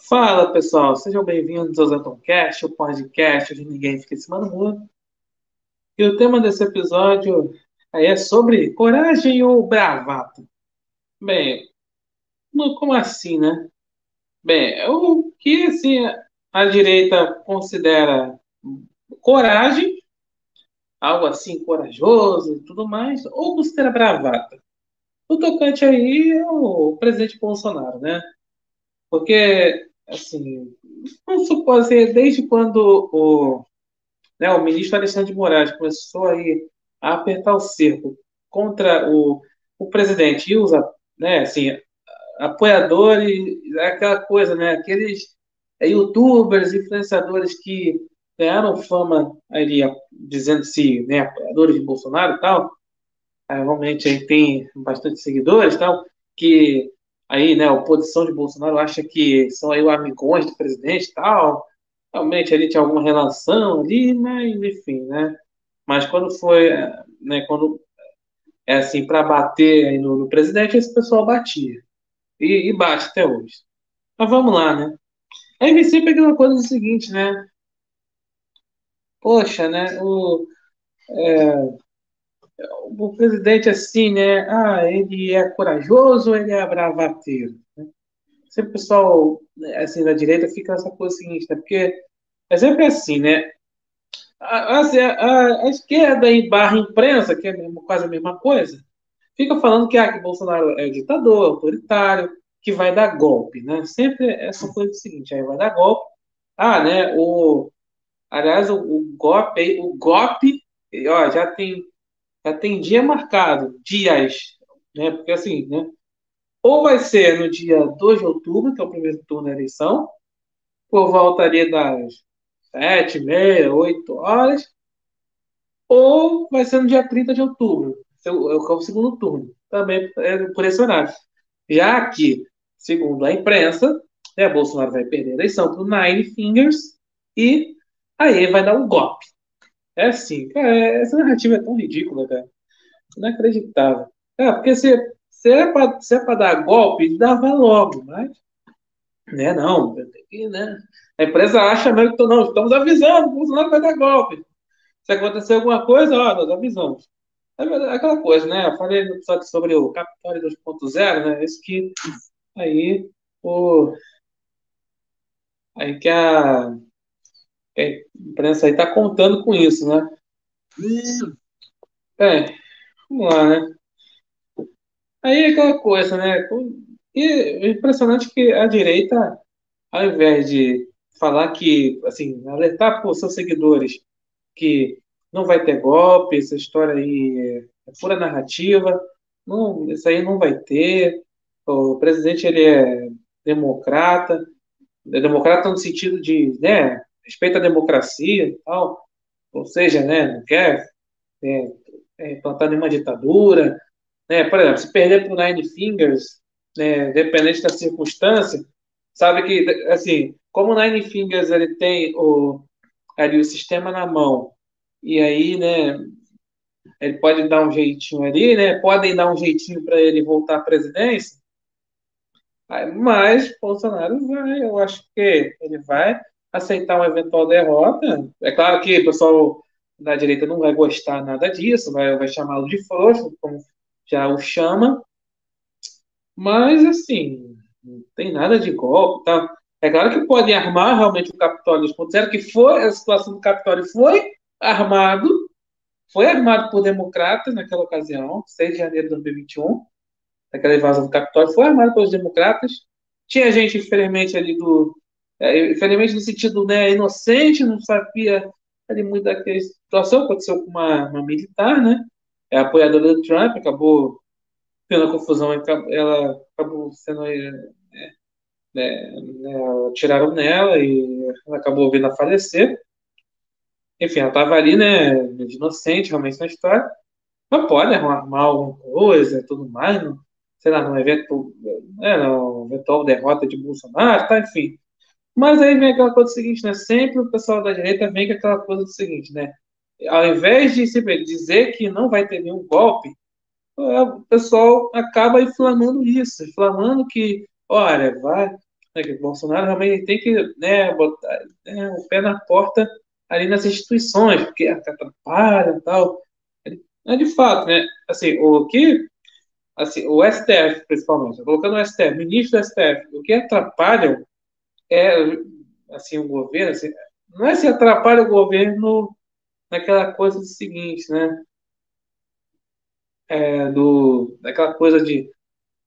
Fala pessoal, sejam bem-vindos ao Zetoncast, o podcast onde ninguém fica em cima do muro. E o tema desse episódio é sobre coragem ou bravata. Bem, como assim, né? Bem, o que assim, a direita considera coragem, algo assim corajoso e tudo mais, ou considera bravata? O tocante aí é o presidente Bolsonaro, né? Porque assim, vamos supor assim, desde quando o, né, o ministro Alexandre de Moraes começou aí a apertar o cerco contra o, o presidente e os né, assim, apoiadores, aquela coisa, né, aqueles youtubers, influenciadores que ganharam fama ali, dizendo-se né, apoiadores de Bolsonaro e tal, realmente aí tem bastante seguidores tal, que aí, né, a oposição de Bolsonaro acha que são aí amigões do presidente e tal. Realmente ali tinha alguma relação ali, mas enfim, né? Mas quando foi, né, quando é assim, para bater no, no, presidente, esse pessoal batia. E, e, bate até hoje. Mas vamos lá, né? Aí vem sempre aquela coisa do seguinte, né? Poxa, né? O, é, o presidente assim, né? Ah, ele é corajoso, ele é bravateiro. Né? Sempre o pessoal assim da direita fica nessa coisa seguinte, né? Porque é sempre assim, né? A, a, a, esquerda e barra imprensa, que é mesmo, quase a mesma coisa, fica falando que, ah, que Bolsonaro é ditador, autoritário, que vai dar golpe, né? Sempre essa coisa seguinte, aí vai dar golpe. Ah, né? O, aliás, o, o golpe, o golpe, ó, já tem já tem dia marcado, dias, né? Porque assim, né? Ou vai ser no dia 2 de outubro, que é o primeiro turno da eleição, por volta ali das 7, meia, 8 horas, ou vai ser no dia 30 de outubro, que é o segundo turno, também é por esse horário. Já que, segundo a imprensa, né, Bolsonaro vai perder a eleição para o Nine Fingers e aí vai dar um golpe. É assim, cara, essa narrativa é tão ridícula, cara. Inacreditável. É, porque se, se é para se é dar golpe, dava logo, mas. Né, não, né? A empresa acha mesmo que não, estamos avisando, o Bolsonaro vai dar golpe. Se acontecer alguma coisa, ó, nós avisamos. É aquela coisa, né? Eu falei no episódio sobre o Capitólio 2.0, né? Isso que aí o. Aí que a a imprensa aí está contando com isso, né? É, vamos lá, né? Aí é aquela coisa, né? E é impressionante que a direita, ao invés de falar que, assim, alertar para os seus seguidores que não vai ter golpe, essa história aí é, é pura narrativa, não, isso aí não vai ter. O presidente ele é democrata, é democrata no sentido de, né, respeita a democracia e tal, ou seja, né, não quer é, é, plantar nenhuma ditadura, né, por exemplo, se perder por Nine Fingers, né, dependente da circunstância, sabe que, assim, como o Nine Fingers ele tem o, ali o sistema na mão, e aí, né, ele pode dar um jeitinho ali, né, podem dar um jeitinho para ele voltar à presidência, mas Bolsonaro vai, eu acho que ele vai, aceitar uma eventual derrota. É claro que o pessoal da direita não vai gostar nada disso, vai, vai chamá-lo de frouxo, como já o chama. Mas, assim, não tem nada de golpe, tá? É claro que podem armar realmente o Capitólio 2.0, que foi, a situação do Capitólio foi armado, foi armado por democratas naquela ocasião, 6 de janeiro de 2021, aquela invasão do Capitólio, foi armado pelos democratas. Tinha gente, infelizmente, ali do, é, infelizmente no sentido né, inocente, não sabia ali muito daquela situação, aconteceu com uma, uma militar, né? É apoiadora do Trump, acabou tendo confusão, ela acabou sendo é, né, né, tiraram nela e ela acabou vindo a falecer. Enfim, ela estava ali, né, inocente, realmente na história. Mas pode arrumar alguma coisa, tudo mais, não, sei lá, no evento, é, no eventual derrota de Bolsonaro, tá, enfim. Mas aí vem aquela coisa seguinte, né? Sempre o pessoal da direita vem com aquela coisa do seguinte, né? Ao invés de dizer que não vai ter nenhum golpe, o pessoal acaba inflamando isso, inflamando que, olha, vai, né, que Bolsonaro realmente tem que né, botar né, o pé na porta ali nas instituições, porque atrapalha e tal. É de fato, né? Assim, o que assim, o STF, principalmente, colocando o STF, ministro do STF, o que atrapalha é, assim, o governo, assim, não é se atrapalha o governo naquela coisa do seguinte, né? É, do, daquela coisa de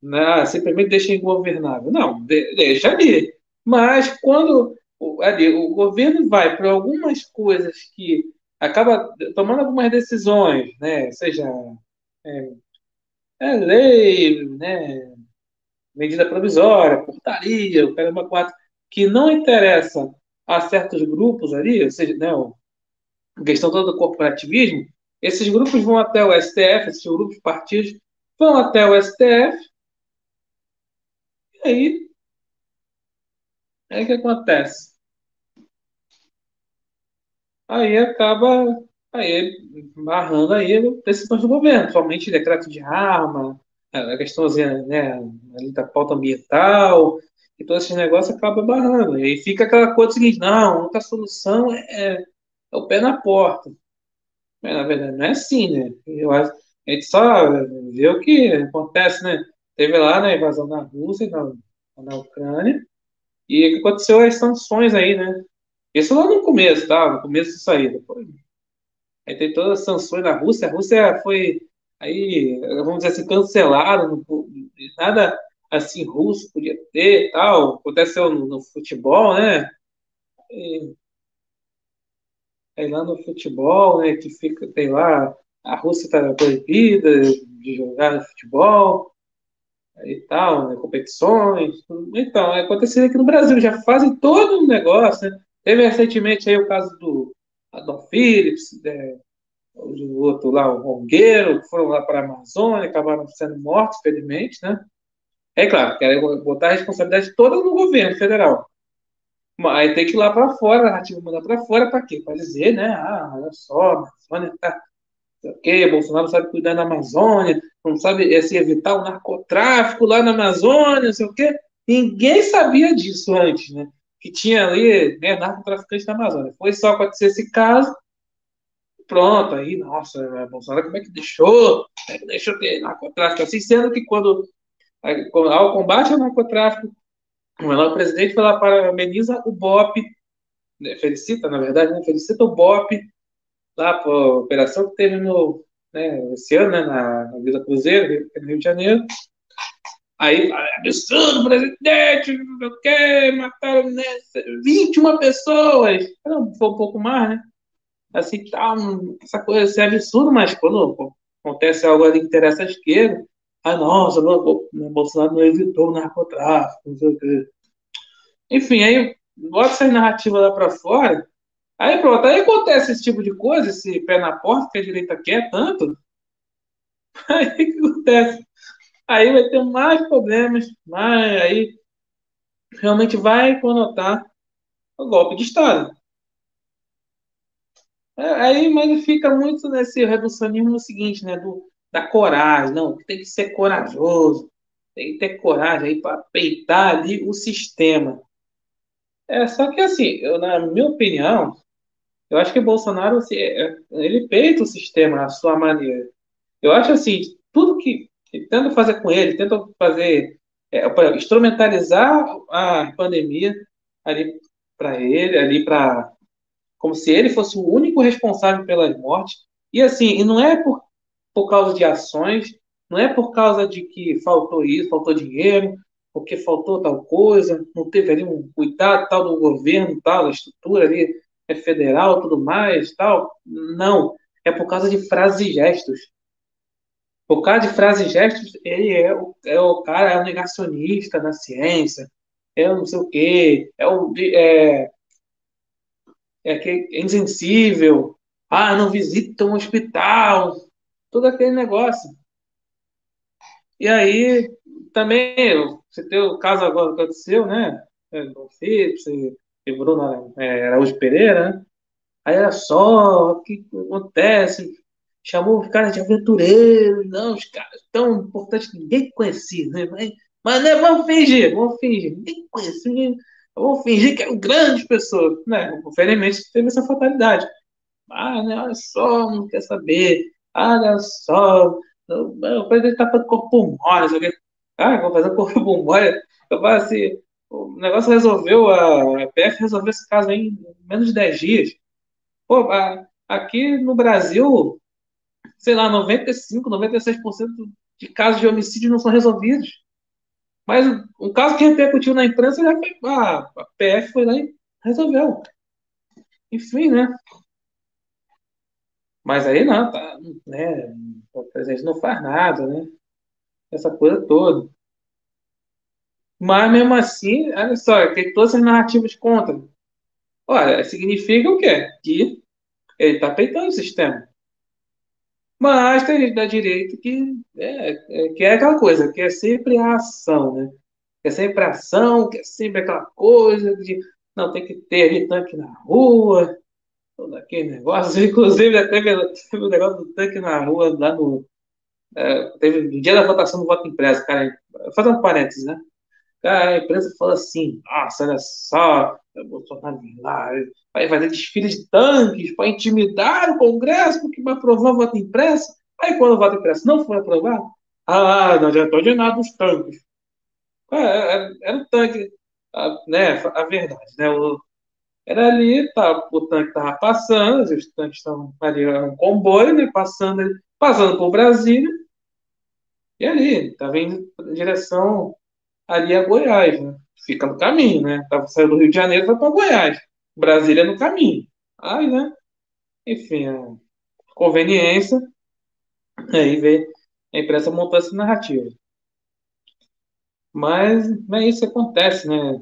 né, simplesmente deixa ingovernável. Não, deixa ali. Mas quando ali, o governo vai para algumas coisas que acaba tomando algumas decisões, né? Seja é, é lei, né? medida provisória, portaria, o caramba quatro, que não interessa a certos grupos ali, ou seja, né, a questão toda do corporativismo, esses grupos vão até o STF, esses grupos partidos vão até o STF, e aí, aí o que acontece? Aí acaba aí, barrando aí decisões do governo, somente decreto de arma, a questãozinha né, ali da pauta ambiental, e todos esses negócios acaba barrando. E aí fica aquela coisa seguinte, não, a única solução é, é, o pé na porta. Mas, na verdade, não é assim, né? Eu a gente só vê o que acontece, né? Teve lá na invasão na Rússia, na, na Ucrânia, e o que aconteceu as sanções aí, né? Isso lá no começo, tá? No começo de saída. Depois, Aí tem todas as sanções na Rússia. A Rússia foi, aí, vamos dizer assim, cancelada. nada assim russo podia ter tal. Aconteceu no, no futebol, né? Aí lá no futebol, né, que fica, tem lá, a Rússia está proibida de jogar futebol e tal, né, competições. Então, aconteceu aqui no Brasil, já fazem todo um negócio, né? Teve recentemente aí o caso do Adolf Phillips, é, o outro lá, o Rongueiro, que foram lá para a Amazônia, acabaram sendo mortos, felizmente, né? É claro, querem botar a responsabilidade toda no governo federal. Aí tem que ir lá para fora, a narrativa mandar para fora, para quê? Para dizer, né? Ah, olha só, a Amazônia está. Ok, Bolsonaro não sabe cuidar da Amazônia, não sabe assim, evitar o narcotráfico lá na Amazônia, não sei o quê. Ninguém sabia disso antes, né? Que tinha ali né, narcotraficante na Amazônia. Foi só acontecer esse caso, pronto, aí, nossa, Bolsonaro, como é que deixou? Como é que deixou ter narcotráfico assim, sendo que quando ao combate ao narcotráfico, o presidente foi lá parabeniza o BOP, né, felicita, na verdade, né, felicita o BOP lá para a operação que teve no, né, esse ano, né, na, na Vila Cruzeiro, no Rio de Janeiro. Aí, absurdo, presidente, o quê, mataram né, 21 pessoas. Foi um pouco mais, né? Assim, tá, essa coisa assim, é absurdo, mas quando acontece algo ali que interessa a esquerda, ah, nossa, o Bolsonaro não evitou o narcotráfico, não sei o quê. Enfim, aí bota essa narrativa lá para fora, aí pronto, aí acontece esse tipo de coisa, esse pé na porta que a direita quer tanto, aí o que acontece? Aí vai ter mais problemas, mais, aí realmente vai conotar o golpe de Estado. É, aí, mas fica muito nesse reducionismo seguinte, né, do, da coragem, não, tem que ser corajoso, tem que ter coragem aí para peitar ali o sistema. É, só que assim, eu, na minha opinião, eu acho que Bolsonaro, assim, é, é, ele peita o sistema à sua maneira. Eu acho assim, tudo que, tenta fazer com ele, tenta fazer, é, instrumentalizar a pandemia ali para ele, ali para como se ele fosse o único responsável pelas mortes. E assim, e não é por por causa de ações, não é por causa de que faltou isso, faltou dinheiro, porque faltou tal coisa, não teve ali um cuidado tal do governo, tal, da estrutura ali é federal, tudo mais, tal. Não, é por causa de frases e gestos. Por causa de frases e gestos, ele é o, é o cara, é o negacionista na ciência, é o não sei o quê, é o é, é, é insensível, ah, não visita um hospital, todo aquele negócio. E aí, também, você tem o caso agora que aconteceu, né? Do Phillips e Bruno é, Araújo Pereira, né? Aí era só, o que acontece? Chamou os caras de aventureiros, não, os caras tão importantes que ninguém conhecia, né? Mas Mas né, vamos fingir, vamos fingir. Ninguém conhecia, vamos fingir que eram grandes pessoas. Né? Infelizmente teve essa fatalidade. Ah, né, olha só, não quer saber. Olha só, o presidente está fazendo corpo mole. Ah, vou fazer corpo mole. Eu falo assim, o negócio resolveu, a PF resolveu esse caso aí em menos de 10 dias. Pô, aqui no Brasil, sei lá, 95, 96% de casos de homicídio não são resolvidos. Mas um caso que repercutiu na imprensa já foi. A, a PF foi lá e resolveu. Enfim, né? Mas aí não, tá, né? O presidente não faz nada, né? Essa coisa toda. Mas mesmo assim, olha só, tem todas as narrativas contra. Olha, significa o quê? Que ele está peitando o sistema. Mas tem gente da direita que é, é, que é aquela coisa, que é sempre a ação, né? Que é sempre a ação, que é sempre aquela coisa de não tem que ter tanque na rua, aquele negócio. Inclusive, até teve o negócio do tanque na rua lá no. É, teve no dia da votação do voto impresso, cara. Fazendo um parênteses, né? a imprensa fala assim: nossa, olha só, o Bolsonaro lá, vai fazer desfile de tanques para intimidar o Congresso, porque vai aprovar o voto impresso. Aí, quando o voto impresso não foi aprovado, ah, não adiantou de nada os tanques. É, é, era o tanque, né, a verdade, né? O, era ali, tá, o tanque estava passando, os tanques estavam ali, era um comboio, né, passando, passando por Brasília, e ali, estava indo em direção ali a Goiás, né? Fica no caminho, né? Tava saindo do Rio de Janeiro, vai para Goiás. Brasília no caminho. Aí, né? Enfim, a conveniência. Aí vê a imprensa montou essa narrativa. Mas não é isso acontece, né?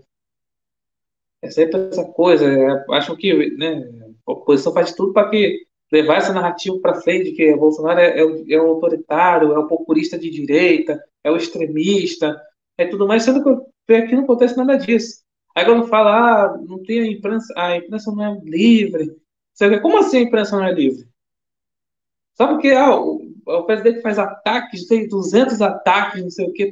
É sempre essa coisa. É, acham que né, a oposição faz tudo para que levar essa narrativa para frente, que o Bolsonaro é, é, o, é o autoritário, é o populista de direita, é o extremista, é tudo mais, sendo que aqui não acontece nada disso. Aí quando fala, ah, não tem a imprensa, a imprensa não é livre. Como assim a imprensa não é livre? Sabe que ah, o, o presidente faz ataques, tem 200 ataques, não sei o que,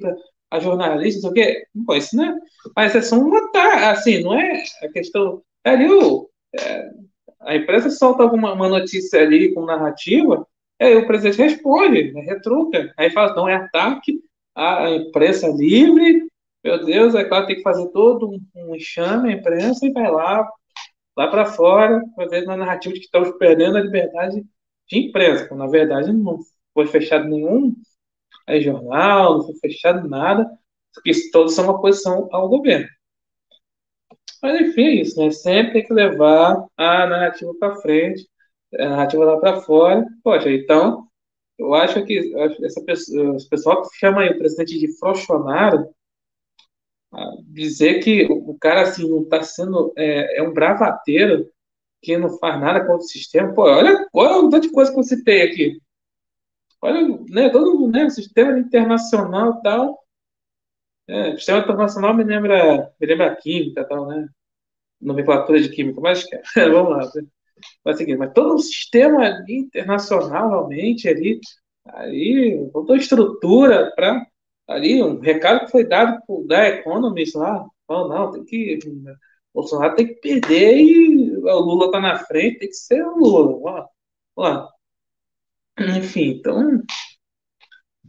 a jornalistas, não sei o que. Pô, isso não é. Mas é só um ataque, assim, não é a questão. É ali o. É, a imprensa solta alguma uma notícia ali com narrativa, aí o presidente responde, né, retruca. Aí fala, não é ataque, a imprensa livre, meu Deus, é claro, tem que fazer todo um, um enxame, a imprensa, e vai lá, lá para fora, fazer uma narrativa de que estamos perdendo a liberdade de imprensa, quando na verdade não foi fechado nenhum aí, jornal, não foi fechado nada, porque todos são uma oposição ao governo. Mas enfim, é isso, né? Sempre tem que levar a narrativa para frente, a narrativa lá para fora. Poxa, então eu acho que essa pessoa, esse pessoal que chama aí o presidente de Frochonaro, dizer que o cara assim não está sendo é, é, um bravateiro que não faz nada contra o sistema. Pô, olha, olha o tanto de coisa que você tem aqui. Olha, né, todo né, o sistema internacional tal. É, o sistema internacional me lembra, me lembra química tal, né? Nomenclatura de química, mas vamos lá. Né? vai seguir. Mas todo o sistema internacional, realmente, ali, ali, toda a estrutura para ali, um recado que foi dado por, da Economist lá, falou, não, tem que, Bolsonaro tem que perder e o Lula tá na frente, tem que ser o Lula, ó, ó. Enfim, então,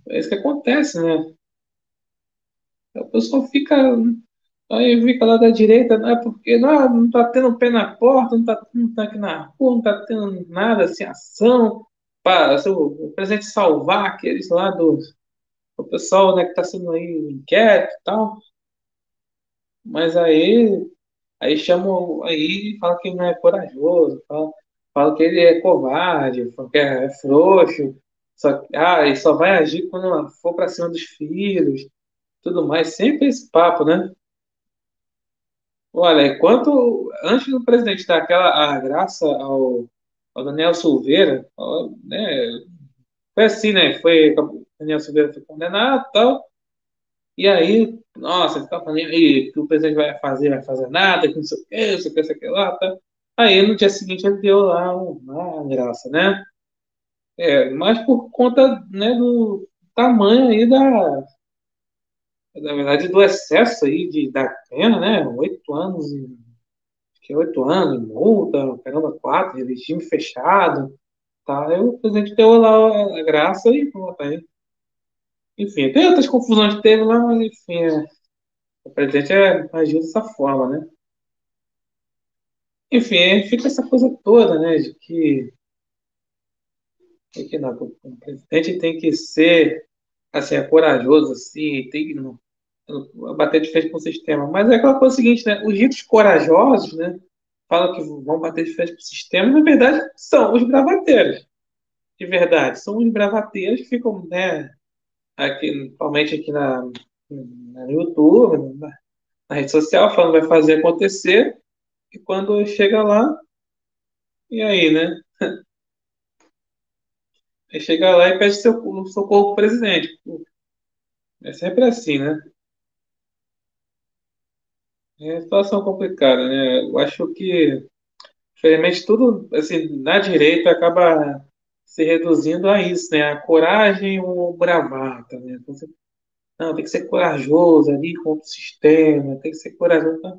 é isso que acontece, né? O pessoal fica Aí fica lá da direita, não é porque não, não tá tendo pé na porta, não tá, não tá aqui na rua, não tá tendo nada assim, ação para o presidente salvar aqueles lá do o pessoal né, que está sendo aí inquieto e tal. Mas aí, aí chamam aí fala que não é corajoso, fala, fala que ele é covarde, que é, frouxo, só, ah, e só vai agir quando for para cima dos filhos, tudo mais, sempre esse papo, né? Olha, enquanto antes do presidente dar aquela a graça ao, ao Daniel Silveira, né, foi assim, né? Foi, Daniel Silveira foi condenado tal. E aí, nossa, fica falando aí que o presidente vai fazer, vai fazer nada, que não sei o que, não sei o que, sei o que lá, tá. Aí no dia seguinte ele deu lá uma graça, né? É, mas por conta né, do tamanho aí da, na verdade, do excesso aí de, da pena, né? Oito anos, que oito anos, multa, caramba, quatro, regime fechado, tá? Aí o presidente deu lá a graça e pronto, aí. Enfim, tem outras confusões que teve lá, mas enfim, é, o presidente é, agiu dessa forma, né? Enfim, fica essa coisa toda, né, de que, de que não, o presidente tem que ser assim, é corajoso, assim, tem que não, bater de frente com o sistema. Mas é aquela coisa seguinte, né? Os ritos corajosos, né? Falam que vão bater de frente com o sistema, na verdade, são os bravateiros. De verdade, são os bravateiros que ficam, né? Aqui, principalmente aqui na, no YouTube, na, na rede social, falando vai fazer acontecer. E quando chega lá, e aí, né? Aí chega lá e pede seu, socorro pro presidente. É sempre assim, né? É situação complicada, né? Eu acho que, infelizmente, tudo, assim, na direita acaba se reduzindo a isso, né? A coragem ou bravata, né? Então, não, tem que ser corajoso ali contra o sistema, tem que ser corajoso. Tá?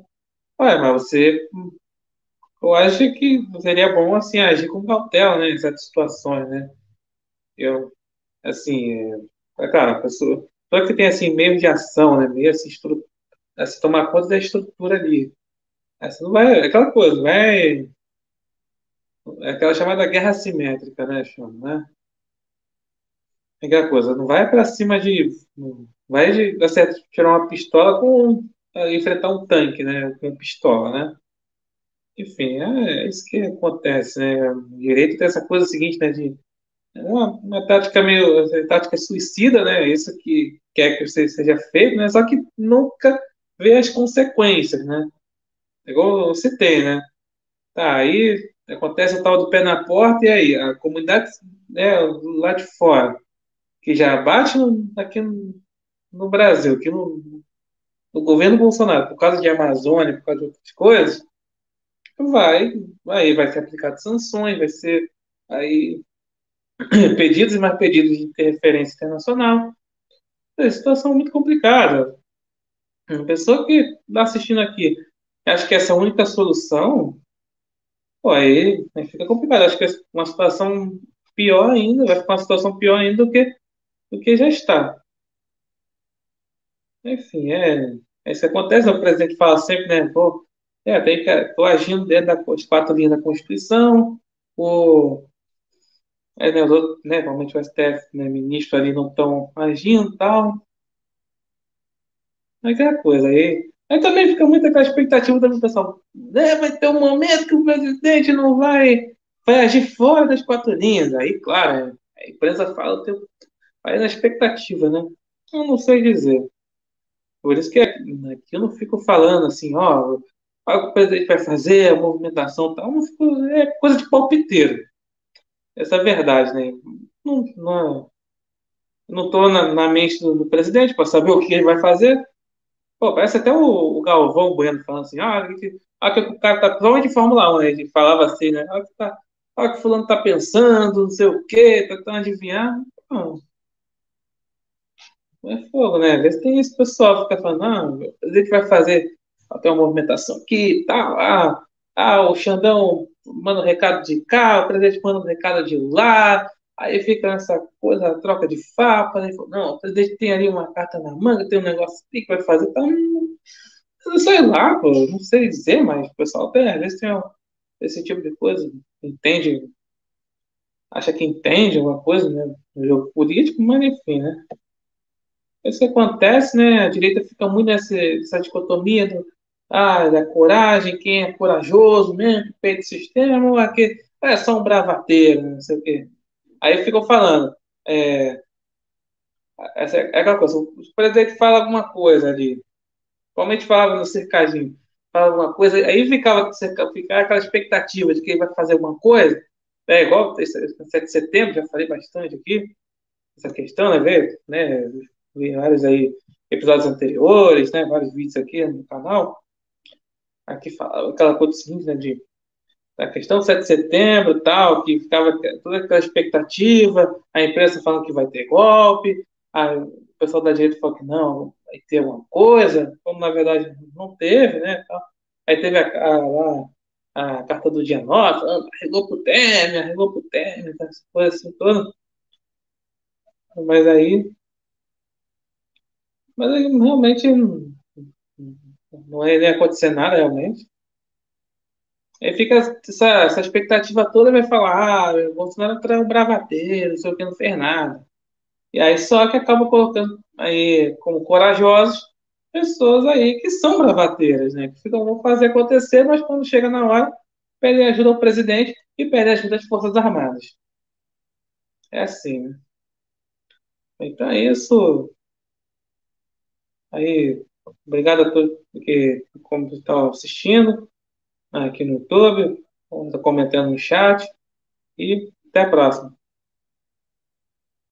Ué, mas você, eu acho que seria bom, assim, agir com cautela, né? Em certas situações, né? Eu, assim, é, é claro, a pessoa, só que tem, assim, meio de ação, né? Meio, assim, estru, assim, tomar conta da estrutura ali. Essa não vai, é aquela coisa, vai, é aquela chamada guerra assimétrica, né, chama, né? Aquela coisa, não vai para cima de, vai de, assim, tirar uma pistola com, enfrentar um tanque, né, com pistola, né? Enfim, é, é isso que acontece, né? O direito tem essa coisa seguinte, né, de é uma, uma tática meio tática suicida, né? Isso que quer que você seja feito, né? Só que nunca vê as consequências, né? Igual você tem, né? Tá, aí acontece o tal do pé na porta, e aí? A comunidade né, lá de fora, que já bate aqui no, no Brasil, aqui no, no governo Bolsonaro, por causa de Amazônia, por causa de outras coisas, vai, aí vai ser aplicado sanções, vai ser aí pedidos e mais pedidos de interferência internacional. É situação muito complicada. Uma pessoa que está assistindo aqui acha que essa é a única solução, pô, aí, aí fica complicado. Acho que é uma situação pior ainda, vai ficar uma situação pior ainda do que, do que já está. Enfim, é, é isso acontece, o presidente fala sempre, né, pô, é, tem que, estou agindo dentro das quatro linhas da Constituição, o, é, né, os outros, né, normalmente o STF, né, ministro ali não estão agindo e tal. Mas é coisa aí. Aí também fica muito aquela expectativa do pessoal. Né, vai ter um momento que o presidente não vai, vai agir fora das quatro linhas. Aí, claro, a empresa fala, tem, vai na expectativa, né? Eu não sei dizer. Por isso que aqui eu não fico falando assim, ó, o presidente vai fazer, a movimentação tal, não fico, é coisa de palpiteiro essa é verdade, né? Não, não, não estou na, na, mente do, do presidente para saber o que ele vai fazer. Pô, parece até o, o Galvão Bueno falando assim, ah, que, ah, que o cara tá, principalmente de Fórmula 1, né? Ele falava assim, né? Ah, que, tá, ah, que fulano tá pensando, não sei o quê, tentando adivinhar. Não. É fogo, né? Às vezes tem esse pessoal que fica falando, ah, o presidente vai fazer até uma movimentação aqui e tal, ah, ah, o Xandão manda um recado de cá, o presidente manda um recado de lá, aí fica essa coisa, troca de farpa, né? não, o presidente tem ali uma carta na manga, tem um negócio que vai fazer, então, não sei lá, pô, não sei dizer, mas o pessoal tem, às vezes tem esse tipo de coisa, entende, acha que entende alguma coisa, né, no jogo político, mas enfim, né. Isso acontece, né, a direita fica muito nessa, nessa dicotomia do ah, da coragem, quem é corajoso mesmo, peito sistema, aquele, é só um bravateiro, não sei o quê. Aí ficam falando, é, essa é aquela coisa, o presidente fala alguma coisa ali, principalmente falava no cercadinho, fala alguma coisa, aí ficava, ficava aquela expectativa de que ele vai fazer alguma coisa, é igual 7 de setembro, já falei bastante aqui, essa questão, né, ver, né, vi vários aí episódios anteriores, né, vários vídeos aqui no canal, aqui fala aquela coisa seguinte, né, de a questão do 7 de setembro tal, que ficava toda aquela expectativa, a imprensa falando que vai ter golpe, a, o pessoal da direita falou que não, vai ter uma coisa, como na verdade não teve, né? Aí teve a, a, a, carta do dia 9, ah, arregou pro Temer, arregou pro Temer, essa coisa assim toda. Mas aí. Mas realmente não ia acontecer nada, realmente. Aí fica essa, essa expectativa toda, vai falar, ah, o Bolsonaro é um bravadeiro, não sei o que, não fez nada. E aí só que acaba colocando aí como corajosos pessoas aí que são bravateiras, né? Que ficam, vão fazer acontecer, mas quando chega na hora, pedem ajuda ao presidente e pedem ajuda às Forças Armadas. É assim, né? Então é isso. Aí, obrigado a todos que estão assistindo aqui no YouTube, comentando no chat e até a próxima.